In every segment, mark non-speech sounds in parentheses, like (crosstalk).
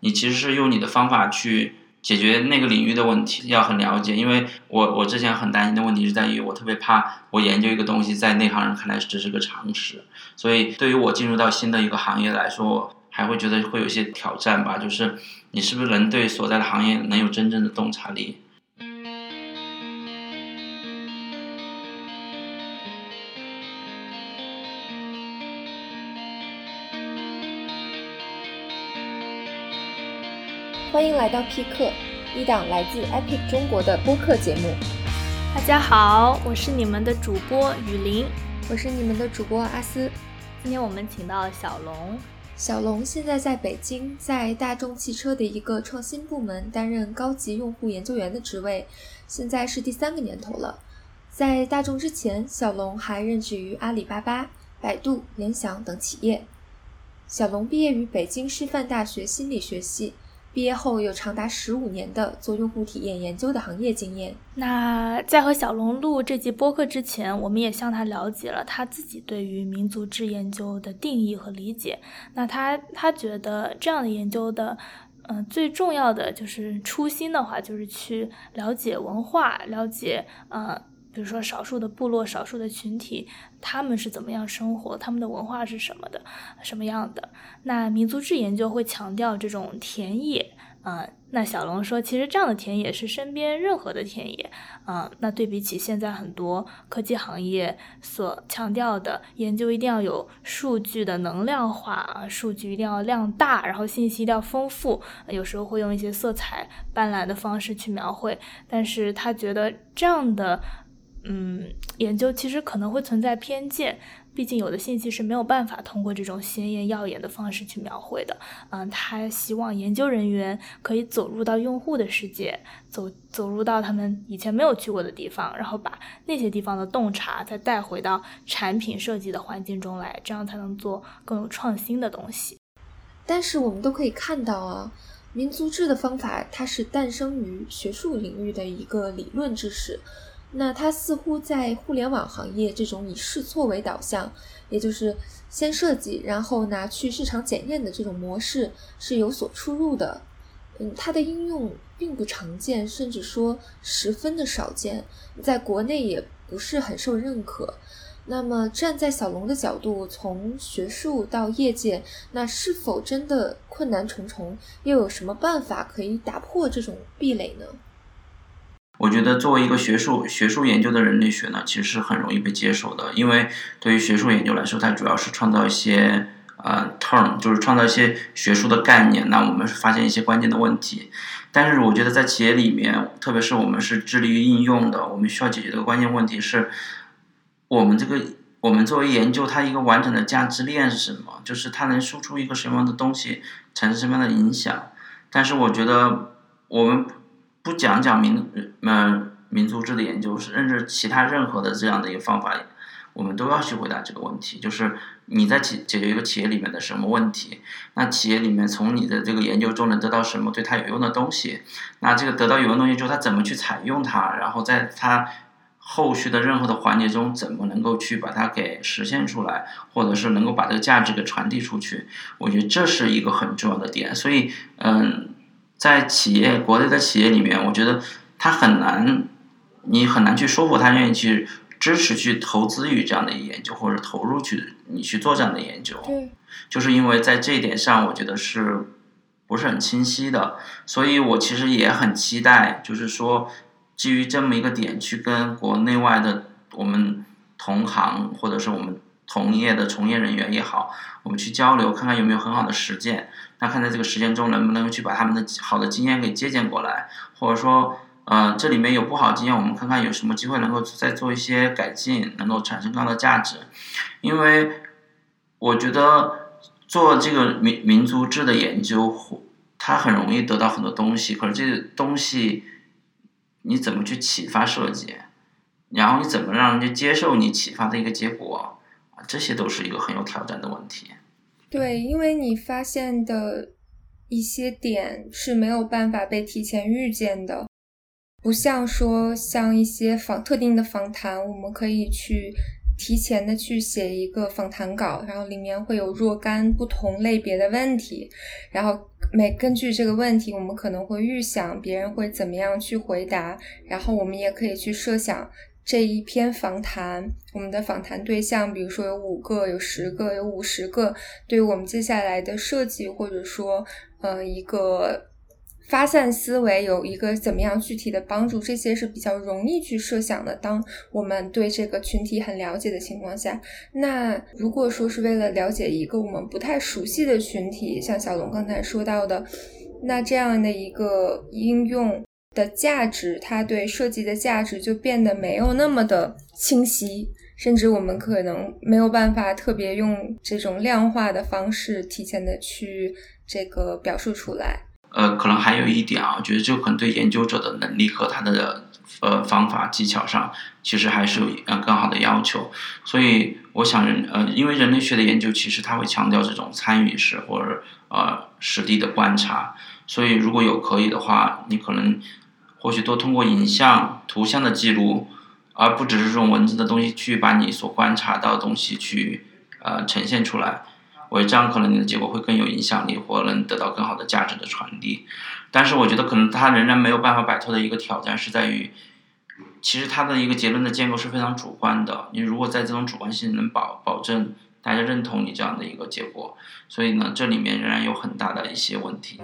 你其实是用你的方法去解决那个领域的问题，要很了解。因为我我之前很担心的问题是在于，我特别怕我研究一个东西，在内行人看来只是个常识。所以对于我进入到新的一个行业来说，还会觉得会有一些挑战吧。就是你是不是能对所在的行业能有真正的洞察力？欢迎来到 P 客，一档来自 Epic 中国的播客节目。大家好，我是你们的主播雨林，我是你们的主播阿思。今天我们请到了小龙，小龙现在在北京，在大众汽车的一个创新部门担任高级用户研究员的职位，现在是第三个年头了。在大众之前，小龙还任职于阿里巴巴、百度、联想等企业。小龙毕业于北京师范大学心理学系。毕业后有长达十五年的做用户体验研究的行业经验。那在和小龙录这集播客之前，我们也向他了解了他自己对于民族志研究的定义和理解。那他他觉得这样的研究的，嗯，最重要的就是初心的话，就是去了解文化，了解呃。比如说，少数的部落、少数的群体，他们是怎么样生活？他们的文化是什么的？什么样的？那民族志研究会强调这种田野，嗯，那小龙说，其实这样的田野是身边任何的田野，嗯，那对比起现在很多科技行业所强调的研究，一定要有数据的能量化啊，数据一定要量大，然后信息一定要丰富，有时候会用一些色彩斑斓的方式去描绘，但是他觉得这样的。嗯，研究其实可能会存在偏见，毕竟有的信息是没有办法通过这种鲜艳耀眼的方式去描绘的。嗯，他希望研究人员可以走入到用户的世界，走走入到他们以前没有去过的地方，然后把那些地方的洞察再带回到产品设计的环境中来，这样才能做更有创新的东西。但是我们都可以看到啊，民族志的方法它是诞生于学术领域的一个理论知识。那它似乎在互联网行业这种以试错为导向，也就是先设计然后拿去市场检验的这种模式是有所出入的。嗯，它的应用并不常见，甚至说十分的少见，在国内也不是很受认可。那么站在小龙的角度，从学术到业界，那是否真的困难重重？又有什么办法可以打破这种壁垒呢？我觉得作为一个学术学术研究的人类学呢，其实是很容易被接受的，因为对于学术研究来说，它主要是创造一些呃 term，就是创造一些学术的概念。那我们是发现一些关键的问题，但是我觉得在企业里面，特别是我们是致力于应用的，我们需要解决的关键问题是，我们这个我们作为研究它一个完整的价值链是什么？就是它能输出一个什么样的东西，产生什么样的影响？但是我觉得我们。不讲讲民呃民族志的研究，甚至其他任何的这样的一个方法，我们都要去回答这个问题，就是你在解解决一个企业里面的什么问题？那企业里面从你的这个研究中能得到什么对他有用的东西？那这个得到有用东西之后，他怎么去采用它？然后在它后续的任何的环节中，怎么能够去把它给实现出来，或者是能够把这个价值给传递出去？我觉得这是一个很重要的点。所以，嗯。在企业，国内的企业里面，我觉得他很难，你很难去说服他愿意去支持、去投资于这样的研究，或者投入去你去做这样的研究。就是因为在这一点上，我觉得是不是很清晰的。所以我其实也很期待，就是说基于这么一个点，去跟国内外的我们同行，或者是我们同业的从业人员也好，我们去交流，看看有没有很好的实践。那看在这个实践中，能不能去把他们的好的经验给借鉴过来，或者说，呃，这里面有不好的经验，我们看看有什么机会能够再做一些改进，能够产生更大的价值。因为我觉得做这个民民族志的研究，它很容易得到很多东西，可是这个东西你怎么去启发设计，然后你怎么让人家接受你启发的一个结果，这些都是一个很有挑战的问题。对，因为你发现的一些点是没有办法被提前预见的，不像说像一些访特定的访谈，我们可以去提前的去写一个访谈稿，然后里面会有若干不同类别的问题，然后每根据这个问题，我们可能会预想别人会怎么样去回答，然后我们也可以去设想这一篇访谈，我们的访谈对象，比如说有五个、有十个、有五十个，对于我们接下来的设计，或者说呃一个。发散思维有一个怎么样具体的帮助？这些是比较容易去设想的。当我们对这个群体很了解的情况下，那如果说是为了了解一个我们不太熟悉的群体，像小龙刚才说到的，那这样的一个应用的价值，它对设计的价值就变得没有那么的清晰，甚至我们可能没有办法特别用这种量化的方式提前的去这个表述出来。呃，可能还有一点啊，我觉得这可能对研究者的能力和他的呃方法技巧上，其实还是有呃更好的要求。所以我想人呃，因为人类学的研究其实它会强调这种参与式或者呃实地的观察。所以如果有可以的话，你可能或许多通过影像、图像的记录，而不只是这种文字的东西，去把你所观察到的东西去呃呈现出来。我觉得这样可能你的结果会更有影响力，或能得到更好的价值的传递。但是我觉得可能他仍然没有办法摆脱的一个挑战是在于，其实他的一个结论的建构是非常主观的。你如果在这种主观性能保保证大家认同你这样的一个结果，所以呢，这里面仍然有很大的一些问题。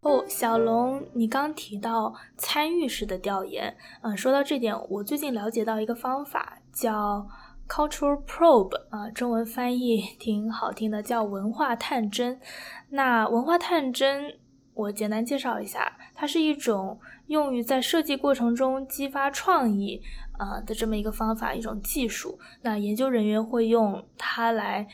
哦，小龙，你刚提到参与式的调研，嗯，说到这点，我最近了解到一个方法叫。Cultural probe 啊，中文翻译挺好听的，叫文化探针。那文化探针，我简单介绍一下，它是一种用于在设计过程中激发创意啊的这么一个方法，一种技术。那研究人员会用它来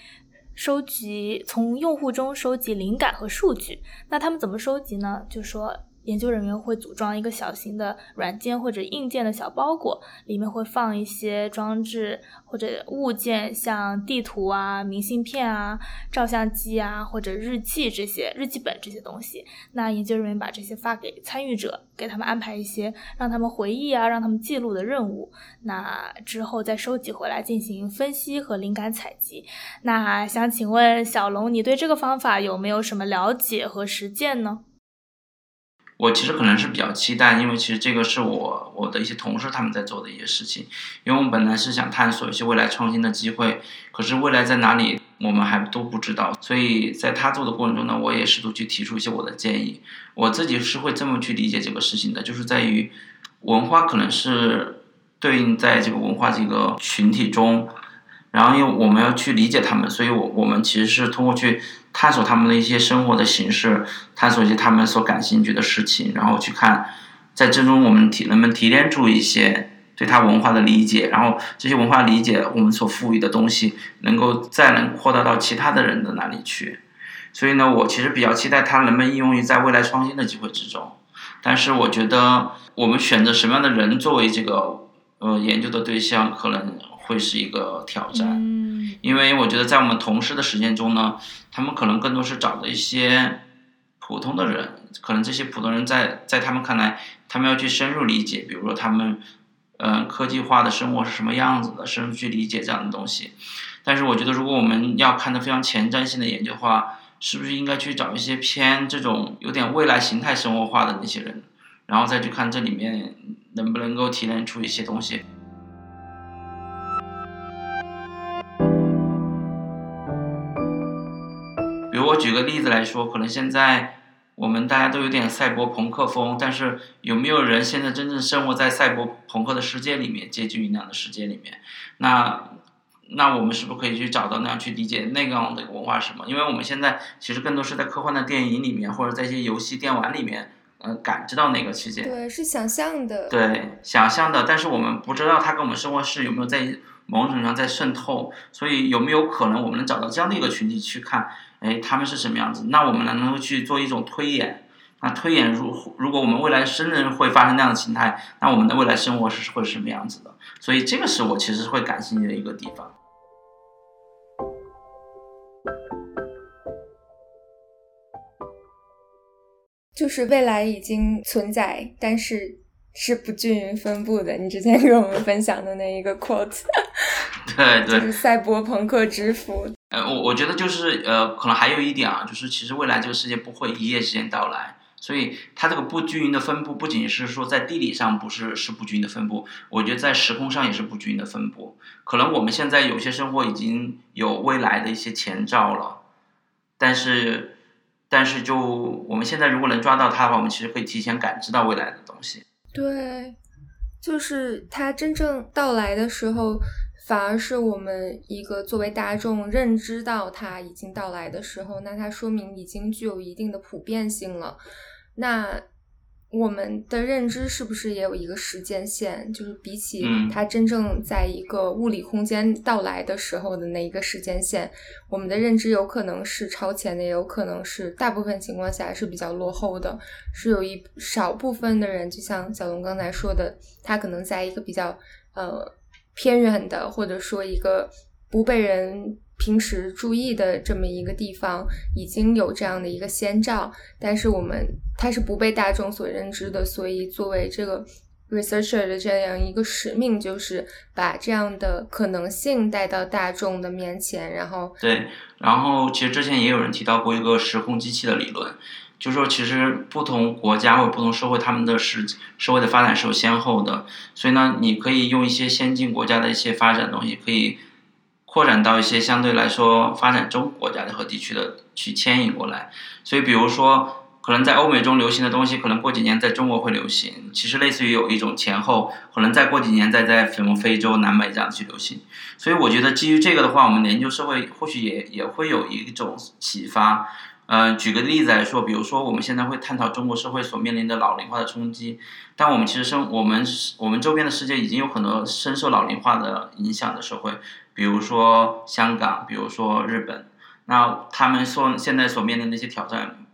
收集从用户中收集灵感和数据。那他们怎么收集呢？就说。研究人员会组装一个小型的软件或者硬件的小包裹，里面会放一些装置或者物件，像地图啊、明信片啊、照相机啊或者日记这些日记本这些东西。那研究人员把这些发给参与者，给他们安排一些让他们回忆啊、让他们记录的任务。那之后再收集回来进行分析和灵感采集。那想请问小龙，你对这个方法有没有什么了解和实践呢？我其实可能是比较期待，因为其实这个是我我的一些同事他们在做的一些事情，因为我们本来是想探索一些未来创新的机会，可是未来在哪里我们还都不知道，所以在他做的过程中呢，我也试图去提出一些我的建议。我自己是会这么去理解这个事情的，就是在于文化可能是对应在这个文化这个群体中，然后因为我们要去理解他们，所以我我们其实是通过去。探索他们的一些生活的形式，探索一些他们所感兴趣的事情，然后去看，在这中我们提能不能提炼出一些对他文化的理解，然后这些文化理解我们所赋予的东西，能够再能扩大到其他的人的那里去。所以呢，我其实比较期待它能不能应用于在未来创新的机会之中。但是我觉得我们选择什么样的人作为这个呃研究的对象，可能会是一个挑战。因为我觉得在我们同事的实践中呢。他们可能更多是找的一些普通的人，可能这些普通人在在他们看来，他们要去深入理解，比如说他们，嗯，科技化的生活是什么样子的，深入去理解这样的东西。但是我觉得，如果我们要看的非常前瞻性的研究的话，是不是应该去找一些偏这种有点未来形态生活化的那些人，然后再去看这里面能不能够提炼出一些东西。我举个例子来说，可能现在我们大家都有点赛博朋克风，但是有没有人现在真正生活在赛博朋克的世界里面，接近于那样的世界里面？那那我们是不是可以去找到那样去理解那样的文化什么？因为我们现在其实更多是在科幻的电影里面，或者在一些游戏电玩里面，呃，感知到那个世界。对，是想象的。对，想象的，但是我们不知道它跟我们生活是有没有在某种程度上在渗透，所以有没有可能我们能找到这样的一个群体去看？哎，他们是什么样子？那我们能够去做一种推演。那推演如如果我们未来生人会发生那样的形态，那我们的未来生活是会是什么样子的？所以这个是我其实会感兴趣的一个地方。就是未来已经存在，但是是不均匀分布的。你之前给我们分享的那一个 quote，对对，就是赛博朋克之父。呃，我我觉得就是呃，可能还有一点啊，就是其实未来这个世界不会一夜之间到来，所以它这个不均匀的分布，不仅是说在地理上不是是不均匀的分布，我觉得在时空上也是不均匀的分布。可能我们现在有些生活已经有未来的一些前兆了，但是但是就我们现在如果能抓到它的话，我们其实可以提前感知到未来的东西。对，就是它真正到来的时候。反而是我们一个作为大众认知到它已经到来的时候，那它说明已经具有一定的普遍性了。那我们的认知是不是也有一个时间线？就是比起它真正在一个物理空间到来的时候的那一个时间线，我们的认知有可能是超前的，也有可能是大部分情况下是比较落后的。是有一少部分的人，就像小龙刚才说的，他可能在一个比较呃。偏远的，或者说一个不被人平时注意的这么一个地方，已经有这样的一个先兆，但是我们它是不被大众所认知的，所以作为这个 researcher 的这样一个使命，就是把这样的可能性带到大众的面前，然后对，然后其实之前也有人提到过一个时空机器的理论。就说其实不同国家或者不同社会，他们的时社会的发展是有先后的，所以呢，你可以用一些先进国家的一些发展东西，可以扩展到一些相对来说发展中国家的和地区的去迁移过来。所以，比如说，可能在欧美中流行的东西，可能过几年在中国会流行。其实类似于有一种前后，可能再过几年再在什么非洲、南美这样去流行。所以，我觉得基于这个的话，我们研究社会或许也也会有一种启发。嗯，举个例子来说，比如说我们现在会探讨中国社会所面临的老龄化的冲击，但我们其实生我们我们周边的世界已经有很多深受老龄化的影响的社会，比如说香港，比如说日本，那他们所现在所面临的一些挑战，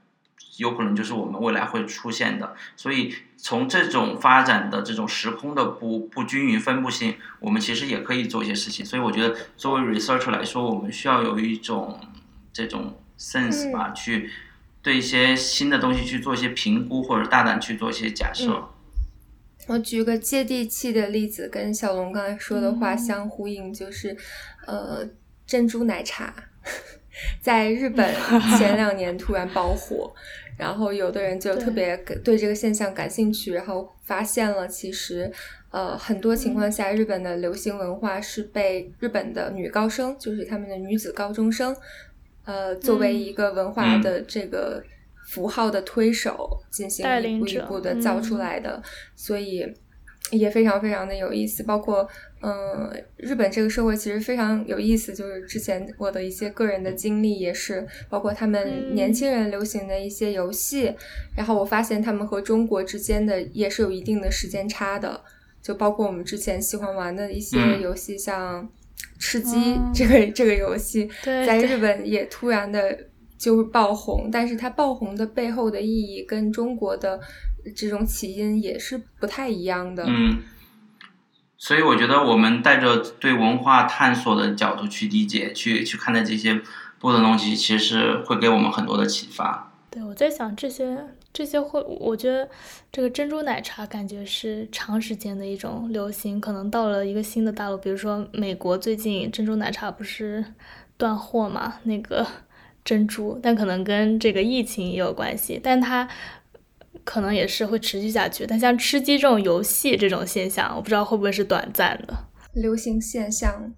有可能就是我们未来会出现的。所以从这种发展的这种时空的不不均匀分布性，我们其实也可以做一些事情。所以我觉得作为 researcher 来说，我们需要有一种这种。Sense 吧，去对一些新的东西去做一些评估，或者大胆去做一些假设。我举个接地气的例子，跟小龙刚才说的话相呼应，就是呃，珍珠奶茶在日本前 (laughs) 两年突然爆火，然后有的人就特别对这个现象感兴趣，然后发现了其实呃很多情况下，日本的流行文化是被日本的女高生，就是他们的女子高中生。呃，作为一个文化的这个符号的推手，进行一步一步的造出来的，所以也非常非常的有意思。包括，嗯，日本这个社会其实非常有意思，就是之前我的一些个人的经历也是，包括他们年轻人流行的一些游戏，然后我发现他们和中国之间的也是有一定的时间差的，就包括我们之前喜欢玩的一些游戏，像。吃鸡这个这个游戏在日本也突然的就爆红，但是它爆红的背后的意义跟中国的这种起因也是不太一样的。嗯，所以我觉得我们带着对文化探索的角度去理解、去去看待这些不同的东西，其实会给我们很多的启发。对，我在想这些。这些会，我觉得这个珍珠奶茶感觉是长时间的一种流行，可能到了一个新的大陆，比如说美国最近珍珠奶茶不是断货嘛，那个 (laughs) 珍珠，但可能跟这个疫情也有关系，但它可能也是会持续下去。但像吃鸡这种游戏这种现象，我不知道会不会是短暂的流行现象。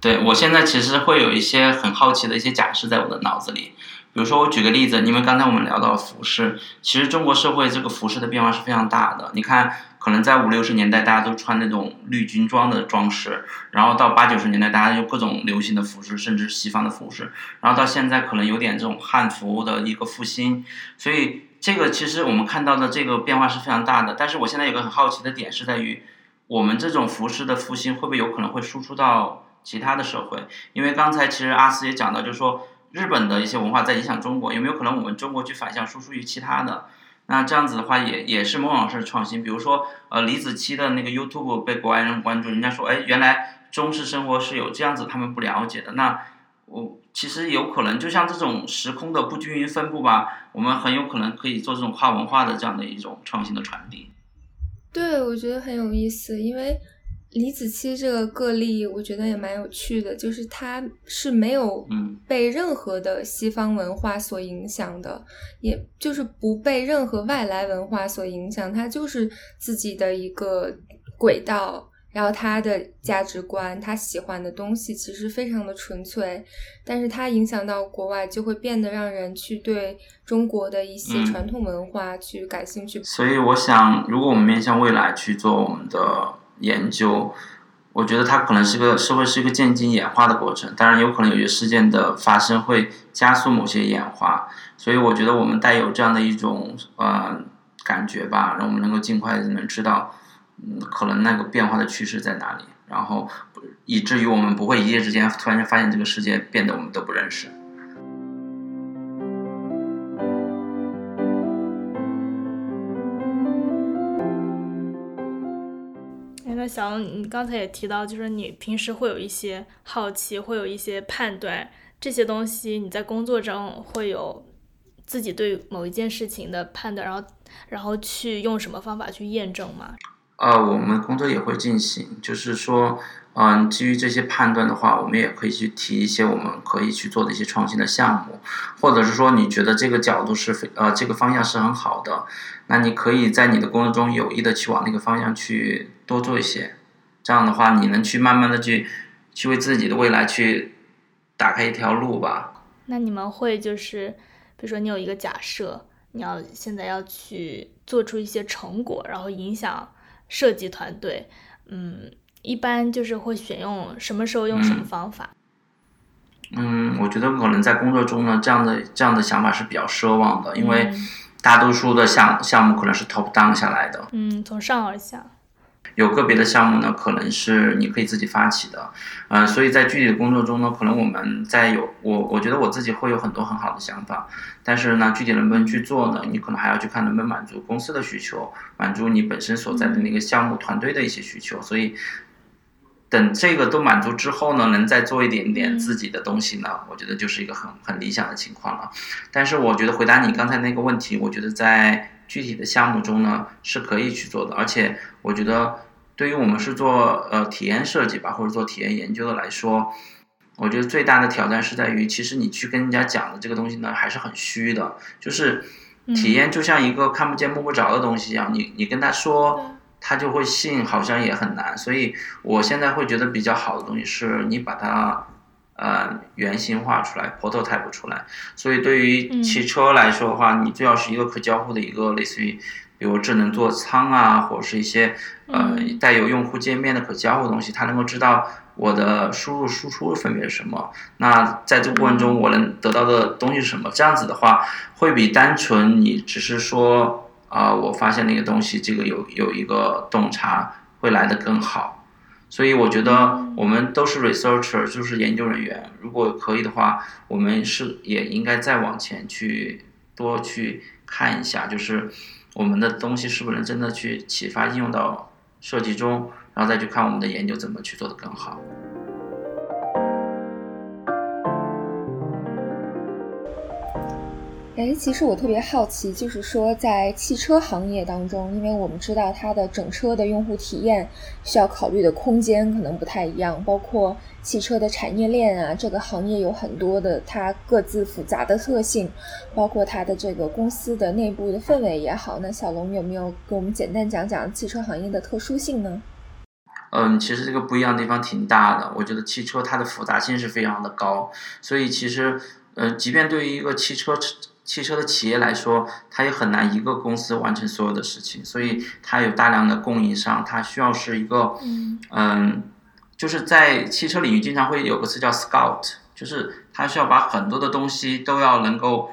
对我现在其实会有一些很好奇的一些假设在我的脑子里。比如说，我举个例子，因为刚才我们聊到服饰，其实中国社会这个服饰的变化是非常大的。你看，可能在五六十年代，大家都穿那种绿军装的装饰，然后到八九十年代，大家有各种流行的服饰，甚至西方的服饰，然后到现在可能有点这种汉服的一个复兴。所以，这个其实我们看到的这个变化是非常大的。但是，我现在有个很好奇的点是在于，我们这种服饰的复兴会不会有可能会输出到其他的社会？因为刚才其实阿斯也讲到，就是说。日本的一些文化在影响中国，有没有可能我们中国去反向输出于其他的？那这样子的话，也也是某种式创新。比如说，呃，李子柒的那个 YouTube 被国外人关注，人家说，哎，原来中式生活是有这样子，他们不了解的。那我其实有可能，就像这种时空的不均匀分布吧，我们很有可能可以做这种跨文化的这样的一种创新的传递。对，我觉得很有意思，因为。李子柒这个个例，我觉得也蛮有趣的，就是他是没有嗯被任何的西方文化所影响的，也就是不被任何外来文化所影响，他就是自己的一个轨道。然后他的价值观，他喜欢的东西其实非常的纯粹，但是他影响到国外，就会变得让人去对中国的一些嗯传统文化去感兴趣。所以我想，如果我们面向未来去做我们的研究，我觉得它可能是个社会是一个渐进演化的过程。当然，有可能有些事件的发生会加速某些演化。所以，我觉得我们带有这样的一种呃感觉吧，让我们能够尽快能知道，嗯，可能那个变化的趋势在哪里，然后以至于我们不会一夜之间突然间发现这个世界变得我们都不认识。那小，你刚才也提到，就是你平时会有一些好奇，会有一些判断，这些东西你在工作中会有自己对某一件事情的判断，然后然后去用什么方法去验证吗？呃，我们工作也会进行，就是说，嗯、基于这些判断的话，我们也可以去提一些我们可以去做的一些创新的项目，或者是说你觉得这个角度是非呃这个方向是很好的，那你可以在你的工作中有意的去往那个方向去多做一些，这样的话你能去慢慢的去去为自己的未来去打开一条路吧。那你们会就是，比如说你有一个假设，你要现在要去做出一些成果，然后影响设计团队，嗯，一般就是会选用什么时候用什么嗯方法？嗯，我觉得可能在工作中呢，这样的这样的想法是比较奢望的，因为嗯大多数的项项目可能是 top down 下来的。嗯，从上而下。有个别的项目呢，可能是你可以自己发起的，嗯、所以在具体的工作中呢，可能我们在有我，我觉得我自己会有很多很好的想法，但是呢，具体能不能去做呢？你可能还要去看能不能满足公司的需求，满足你本身所在的那个项目团队的一些需求，所以。等这个都满足之后呢，能再做一点点自己的东西呢，我觉得就是一个很很理想的情况了。但是我觉得回答你刚才那个问题，我觉得在具体的项目中呢是可以去做的，而且我觉得对于我们是做呃体验设计吧，或者做体验研究的来说，我觉得最大的挑战是在于，其实你去跟人家讲的这个东西呢还是很虚的，就是体验就像一个看不见摸不着的东西一样，你你跟他说。他就会信，好像也很难，所以我现在会觉得比较好的东西是你把它呃原型化出来，prototype 出来。所以对于汽车来说的话，你最好是一个可交互的一个类似于，比如智能座舱啊，或者是一些呃带有用户界面的可交互的东西，它能够知道我的输入输出分别是什么。那在这个过程中，我能得到的东西是什么？这样子的话，会比单纯你只是说。啊、呃，我发现那个东西，这个有有一个洞察会来得更好，所以我觉得我们都是 researcher，就是研究人员。如果可以的话，我们是也应该再往前去多去看一下，就是我们的东西是不是能真的去启发应用到设计中，然后再去看我们的研究怎么去做得更好。哎，其实我特别好奇，就是说在汽车行业当中，因为我们知道它的整车的用户体验需要考虑的空间可能不太一样，包括汽车的产业链啊，这个行业有很多的它各自复杂的特性，包括它的这个公司的内部的氛围也好。那小龙有没有给我们简单讲讲汽车行业的特殊性呢？嗯，其实这个不一样的地方挺大的。我觉得汽车它的复杂性是非常的高，所以其实，呃，即便对于一个汽车汽车的企业来说，它也很难一个公司完成所有的事情，所以它有大量的供应商，它需要是一个，嗯嗯，就是在汽车领域经常会有个词叫 scout，就是它需要把很多的东西都要能够，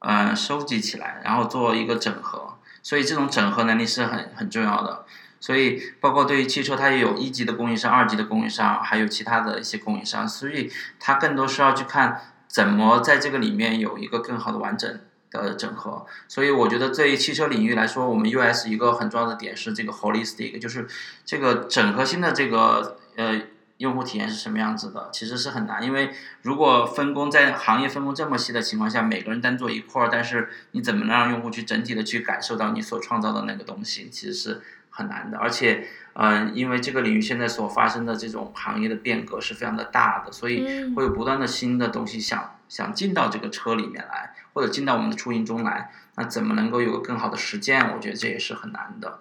呃，收集起来，然后做一个整合，所以这种整合能力是很很重要的。所以，包括对于汽车，它也有一级的供应商、二级的供应商，还有其他的一些供应商，所以它更多是要去看怎么在这个里面有一个更好的完整的整合。所以，我觉得对于汽车领域来说，我们 US 一个很重要的点是这个 holistic，就是这个整合性的这个呃用户体验是什么样子的，其实是很难，因为如果分工在行业分工这么细的情况下，每个人单做一块儿，但是你怎么能让用户去整体的去感受到你所创造的那个东西，其实是。很难的，而且，嗯，因为这个领域现在所发生的这种行业的变革是非常的大的，所以嗯会有不断的新的东西想想进到这个车里面来，或者进到我们的出行中来，那怎么能够有个更好的实践？我觉得这也是很难的。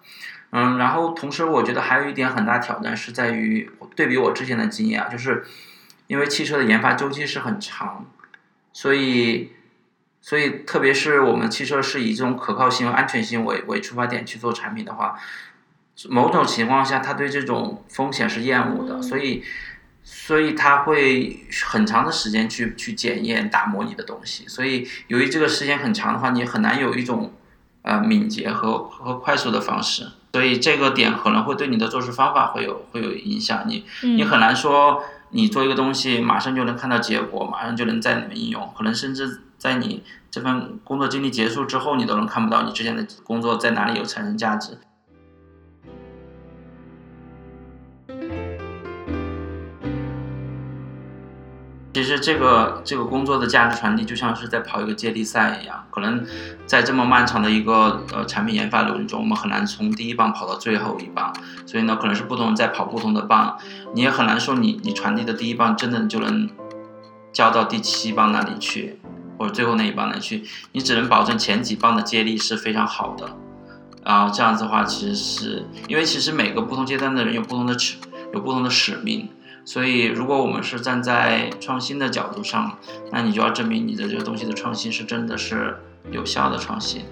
嗯，然后同时我觉得还有一点很大挑战是在于对比我之前的经验啊，就是因为汽车的研发周期是很长，所以所以特别是我们汽车是以这种可靠性和安全性为为出发点去做产品的话，某种情况下他对这种风险是厌恶的，嗯。所以所以他会很长的时间去去检验打磨你的东西，所以由于这个时间很长的话，你很难有一种呃敏捷和和快速的方式。所以这个点可能会对你的做事方法会有会有影响，你你嗯很难说你做一个东西马上就能看到结果，马上就能在里面应用，可能甚至在你这份工作经历结束之后，你都能看不到你之前的工作在哪里有产生价值。其实这个这个工作的价值传递就像是在跑一个接力赛一样，可能在这么漫长的一个呃产品研发流程中，我们很难从第一棒跑到最后一棒，所以呢，可能是不同人在跑不同的棒，你也很难说你你传递的第一棒真的就能交到第七棒那里去，或者最后那一棒那里去，你只能保证前几棒的接力是非常好的，啊，这样子的话，其实是因为其实每个不同阶段的人有不同的尺有不同的使命，所以如果我们是站在创新的角度上，那你就要证明你的这个东西的创新是真的是有效的创新，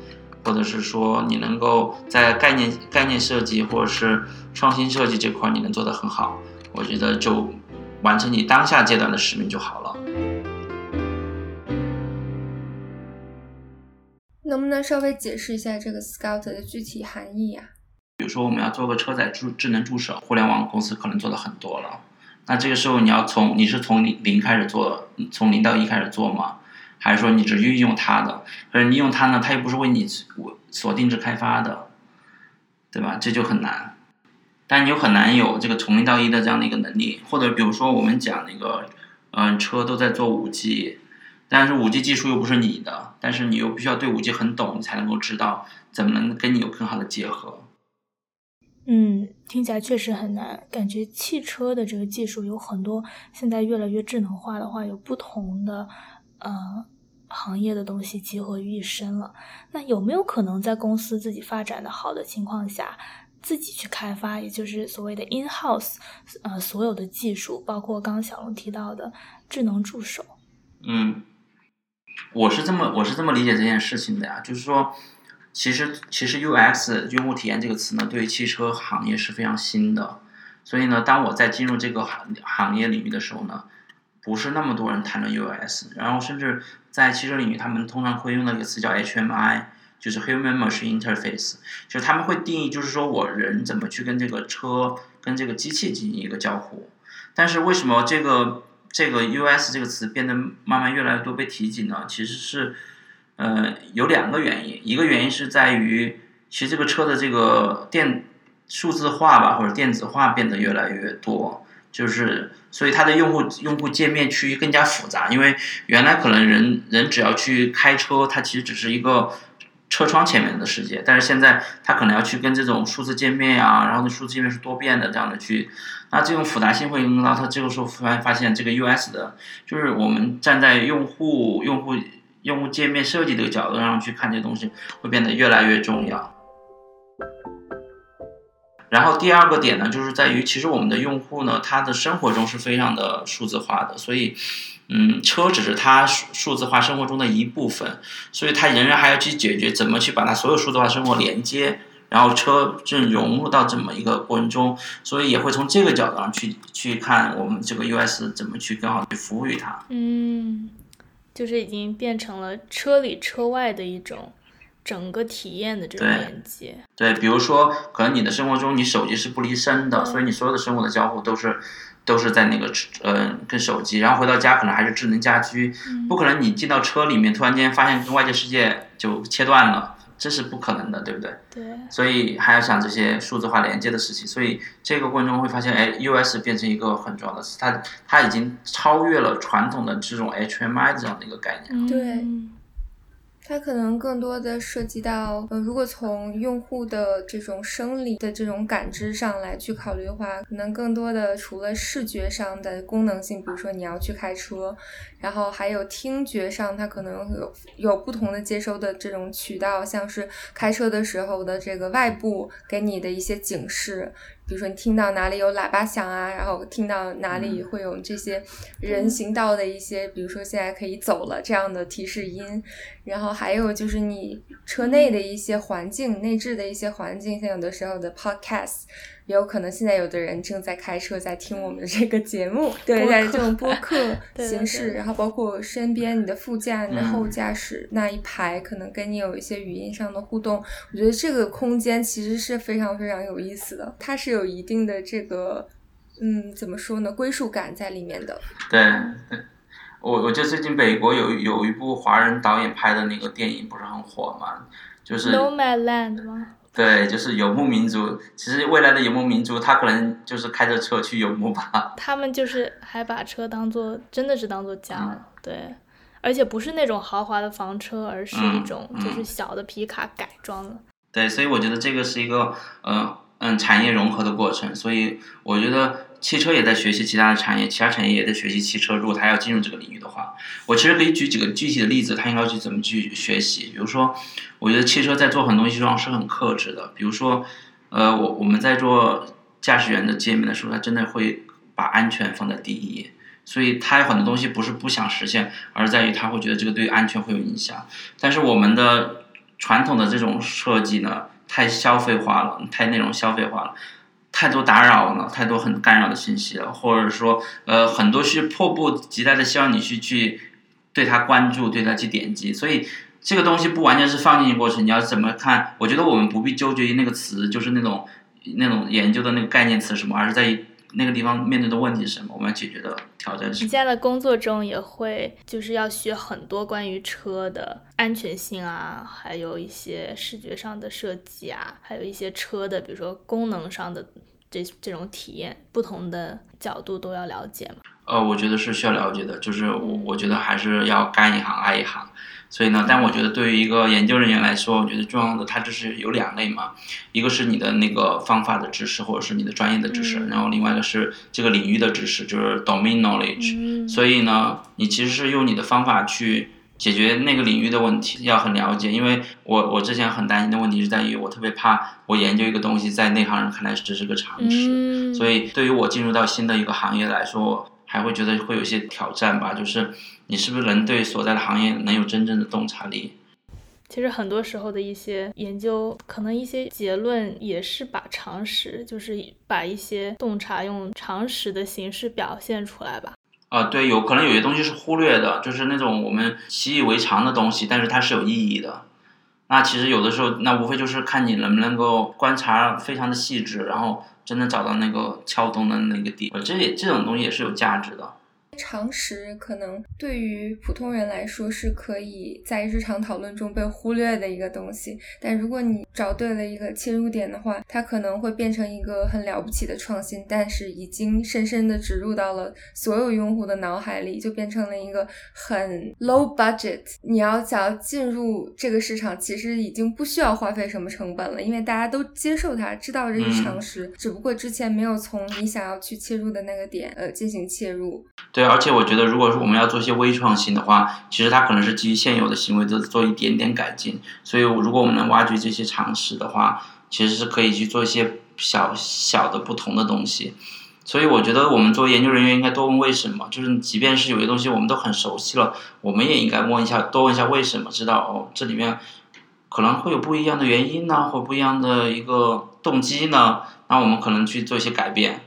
或者是说你能够在概念概念设计或者是创新设计这块你能做得很好，我觉得就完成你当下阶段的使命就好了。能不能稍微解释一下这个 Scout 的具体含义呀、比如说我们要做个车载助智能助手，互联网公司可能做的很多了，那这个时候你要从你是从零零开始做，从零到一开始做吗？还是说你只运用它的？可是你用它呢，它又不是为你锁锁定制开发的，对吧？这就很难。但你又很难有这个从零到一的这样的一个能力，或者比如说我们讲那个，嗯、车都在做五 G，但是五 G 技术又不是你的，但是你又必须要对五 G 很懂，你才能够知道怎么能跟你有更好的结合。嗯，听起来确实很难。感觉汽车的这个技术有很多，现在越来越智能化的话，有不同的呃行业的东西集合于一身了。那有没有可能在公司自己发展的好的情况下，自己去开发，也就是所谓的 in house，呃，所有的技术，包括刚刚小龙提到的智能助手？嗯，我是这么我是这么理解这件事情的呀，就是说，其实其实 UX 用户体验这个词呢，对于汽车行业是非常新的，所以呢，当我在进入这个行行业领域的时候呢，不是那么多人谈论 UX，然后甚至在汽车领域，他们通常会用的一个词叫 HMI，就是 Human Machine Interface，就是他们会定义，就是说我人怎么去跟这个车跟这个机器进行一个交互，但是为什么这个这个 US 这个词变得慢慢越来越多被提及呢？其实是，呃，有两个原因。一个原因是在于，其实这个车的这个电数字化吧，或者电子化变得越来越多，就是所以它的用户用户界面趋于更加复杂。因为原来可能人人只要去开车，它其实只是一个车窗前面的世界，但是现在它可能要去跟这种数字界面呀、然后那数字界面是多变的这样的去。那这种复杂性会影响到它这个时候发发现这个 US 的，就是我们站在用户用户用户界面设计这个角度上去看这个东西，会变得越来越重要。然后第二个点呢，就是在于其实我们的用户呢，他的生活中是非常的数字化的，所以，嗯，车只是他数数字化生活中的一部分，所以他仍然还要去解决怎么去把他所有数字化生活连接。然后车正融入到这么一个过程中，所以也会从这个角度上去去看我们这个 US 怎么去更好去服务于它。嗯，就是已经变成了车里车外的一种整个体验的这种连接。对，比如说，可能你的生活中你手机是不离身的，嗯所以你所有的生活的交互都是都是在那个呃跟手机，然后回到家可能还是智能家居，嗯不可能你进到车里面突然间发现跟外界世界就切断了，这是不可能的，对不对？对，所以还要想这些数字化连接的事情，所以这个过程中会发现，哎，US 变成一个很重要的词，它它已经超越了传统的这种 HMI 这样的一个概念。嗯对它可能更多的涉及到，呃，如果从用户的这种生理的这种感知上来去考虑的话，可能更多的除了视觉上的功能性，比如说你要去开车，然后还有听觉上，它可能有有不同的接收的这种渠道，像是开车的时候的这个外部给你的一些警示。比如说你听到哪里有喇叭响啊，然后听到哪里会有这些人行道的一些，比如说现在可以走了这样的提示音，然后还有就是你车内的一些环境内置的一些环境，像有的时候的 podcast。也有可能现在有的人正在开车，在听我们的这个节目，对，在这种播客 (laughs) 形式，然后包括身边你的副驾、你的后驾驶那一排，可能跟你有一些语音上的互动。我觉得这个空间其实是非常非常有意思的，它是有一定的这个，嗯，怎么说呢，归属感在里面的。对，我我记得最近美国有有一部华人导演拍的那个电影不是很火嘛，就是《Nomadland》吗？对，就是游牧民族。其实未来的游牧民族，他可能就是开着车去游牧吧。(laughs) 他们就是还把车当做，真的是当做家了。对，而且不是那种豪华的房车，而是一种就是小的皮卡改装的。对，所以我觉得这个是一个，嗯嗯，产业融合的过程。所以我觉得。汽车也在学习其他的产业，其他产业也在学习汽车。如果他要进入这个领域的话，我其实可以举几个具体的例子，他应该去怎么去学习。比如说，我觉得汽车在做很多东西上是很克制的。比如说，呃，我我们在做驾驶员的界面的时候，他真的会把安全放在第一。所以，他有很多东西不是不想实现，而在于他会觉得这个对安全会有影响。但是我们的传统的这种设计呢，太消费化了，太内容消费化了。太多打扰了，太多很干扰的信息了，或者说，呃，很多是迫不及待的希望你去去对他关注，对他去点击，所以这个东西不完全是放进去过程，你要怎么看？我觉得我们不必纠结于那个词，就是那种那种研究的那个概念词什么，而是在于。那个地方面对的问题是什么？我们要解决的挑战是什么。你现在的工作中也会就是要学很多关于车的安全性啊，还有一些视觉上的设计啊，还有一些车的，比如说功能上的这这种体验，不同的角度都要了解嘛。呃，我觉得是需要了解的，就是我我觉得还是要干一行爱一行。所以呢，但我觉得对于一个研究人员来说，我觉得重要的它就是有两类嘛，一个是你的那个方法的知识，或者是你的专业的知识，然后另外一个是这个领域的知识，就是 domain knowledge。所以呢，你其实是用你的方法去解决那个领域的问题，要很了解。因为我我之前很担心的问题是在于，我特别怕我研究一个东西在内行人看来只是个常识，所以对于我进入到新的一个行业来说。还会觉得会有一些挑战吧，就是你是不是能对所在的行业能有真正的洞察力？其实很多时候的一些研究，可能一些结论也是把常识，就是把一些洞察用常识的形式表现出来吧。啊，对，有可能有些东西是忽略的，就是那种我们习以为常的东西，但是它是有意义的。那其实有的时候，那无非就是看你能不能够观察非常的细致，然后。真的找到那个撬动的那个点，这也这种东西也是有价值的。常识可能对于普通人来说是可以在日常讨论中被忽略的一个东西，但如果你找对了一个切入点的话，它可能会变成一个很了不起的创新，但是已经深深的植入到了所有用户的脑海里，就变成了一个很 low budget。你要想要进入这个市场，其实已经不需要花费什么成本了，因为大家都接受它，知道这是常识，只不过之前没有从你想要去切入的那个点呃进行切入。对。而且我觉得，如果说我们要做一些微创新的话，其实它可能是基于现有的行为，做做一点点改进。所以，如果我们能挖掘这些常识的话，其实是可以去做一些小小的不同的东西。所以，我觉得我们作为研究人员应该多问为什么。就是即便是有些东西我们都很熟悉了，我们也应该问一下，多问一下为什么，知道哦，这里面可能会有不一样的原因呢，或不一样的一个动机呢，那我们可能去做一些改变。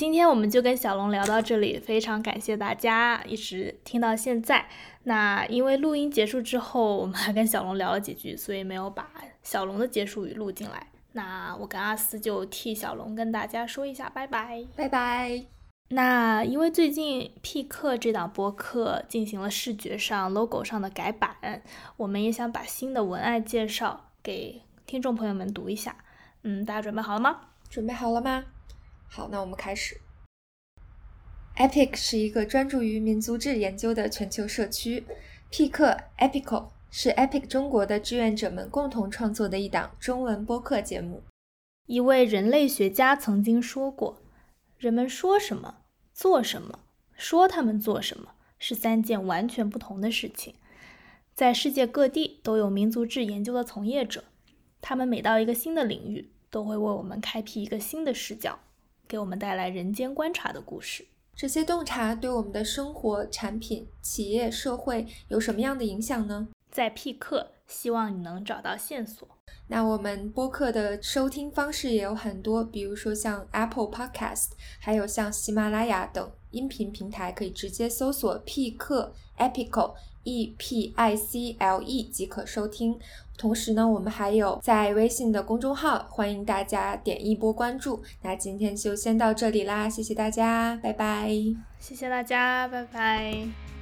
今天我们就跟小龙聊到这里，非常感谢大家一直听到现在。那因为录音结束之后，我们还跟小龙聊了几句，所以没有把小龙的结束语录进来。那我跟阿斯就替小龙跟大家说一下拜拜，拜拜。那因为最近 P 课这档播客进行了视觉上 logo 上的改版，我们也想把新的文案介绍给听众朋友们读一下。嗯，大家准备好了吗？准备好了吗？好，那我们开始。Epic 是一个专注于民族志研究的全球社区。P 克 Epical 是 Epic 中国的志愿者们共同创作的一档中文播客节目。一位人类学家曾经说过：“人们说什么，做什么，说他们做什么，是三件完全不同的事情。”在世界各地都有民族志研究的从业者，他们每到一个新的领域，都会为我们开辟一个新的视角，给我们带来人间观察的故事。这些洞察对我们的生活、产品、企业、社会有什么样的影响呢？在 P 课，希望你能找到线索。那我们播客的收听方式也有很多，比如说像 Apple Podcast，还有像喜马拉雅等音频平台，可以直接搜索 P 课 Epicle E P I C L E 即可收听。同时呢，我们还有在微信的公众号，欢迎大家点一波关注。那今天就先到这里啦，谢谢大家，拜拜。谢谢大家，拜拜。